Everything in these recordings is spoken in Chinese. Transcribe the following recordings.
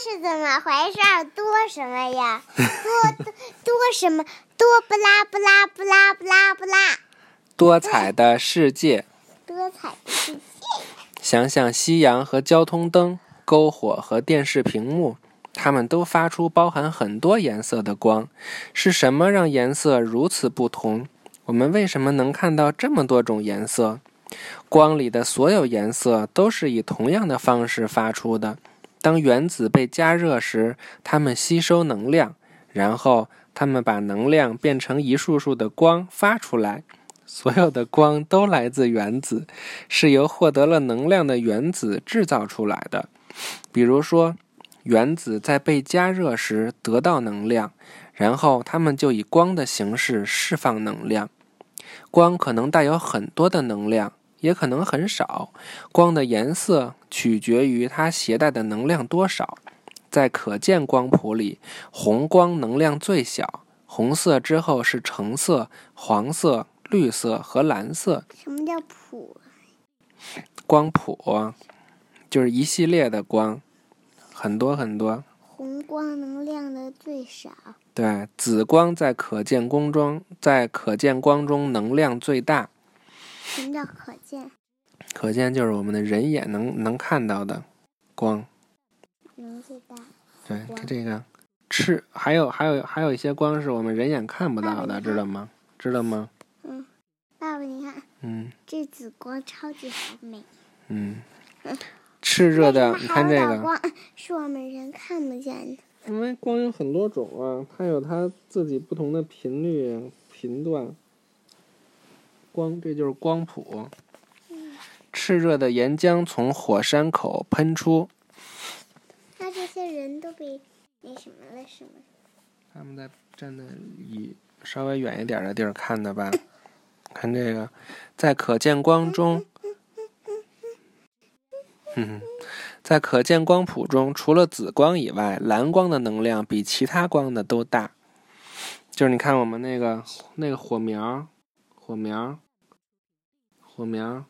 是怎么回事？多什么呀？多多多什么？多不拉不拉不拉不拉不拉。多彩的世界，多彩的世界。想想夕阳和交通灯、篝火和电视屏幕，它们都发出包含很多颜色的光。是什么让颜色如此不同？我们为什么能看到这么多种颜色？光里的所有颜色都是以同样的方式发出的。当原子被加热时，它们吸收能量，然后它们把能量变成一束束的光发出来。所有的光都来自原子，是由获得了能量的原子制造出来的。比如说，原子在被加热时得到能量，然后它们就以光的形式释放能量。光可能带有很多的能量，也可能很少。光的颜色取决于它携带的能量多少。在可见光谱里，红光能量最小，红色之后是橙色、黄色。绿色和蓝色。什么叫谱？光谱就是一系列的光，很多很多。红光能量的最少。对，紫光在可见光中，在可见光中能量最大。什么叫可见？可见就是我们的人眼能能看到的光。能最大。对，它这个赤，还有还有还有一些光是我们人眼看不到的，知道吗？知道吗？嗯爸爸，你看，嗯，这紫光超级好美。嗯，炽热的，你看这个光 是我们人看不见的。因为光有很多种啊，它有它自己不同的频率频段。光，这就是光谱。炽热的岩浆从火山口喷出。那这些人都被那什么了，是吗？他们在站在以稍微远一点的地儿看的吧。看这个，在可见光中，在可见光谱中，除了紫光以外，蓝光的能量比其他光的都大。就是你看我们那个那个火苗，火苗，火苗，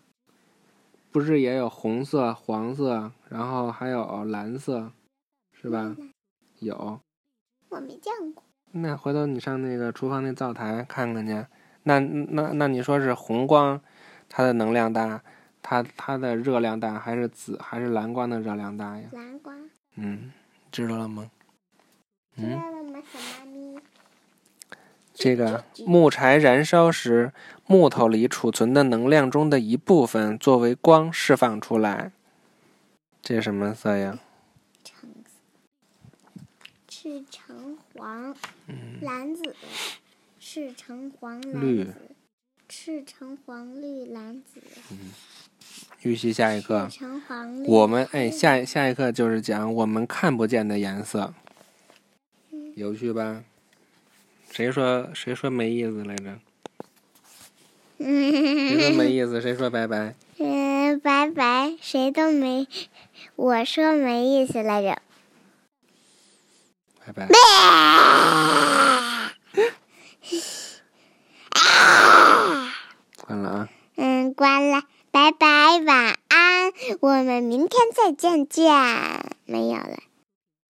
不是也有红色、黄色，然后还有蓝色，是吧？有。我没见过。那回头你上那个厨房那灶台看看去。那那那你说是红光，它的能量大，它它的热量大，还是紫还是蓝光的热量大呀？蓝光。嗯，知道了吗？知道了？这个木柴燃烧时，木头里储存的能量中的一部分作为光释放出来。这什么色呀？橙色。赤橙黄。嗯。蓝紫。赤橙黄蓝紫，赤橙黄绿蓝紫。嗯，预习下一课。橙黄绿。我们哎，下下一课就是讲我们看不见的颜色，有趣吧？谁说谁说没意思来着？谁说没 意思？谁说拜拜？嗯，拜拜，谁都没。我说没意思来着。拜拜。关了啊！嗯，关了，拜拜，晚安，我们明天再见见，没有了。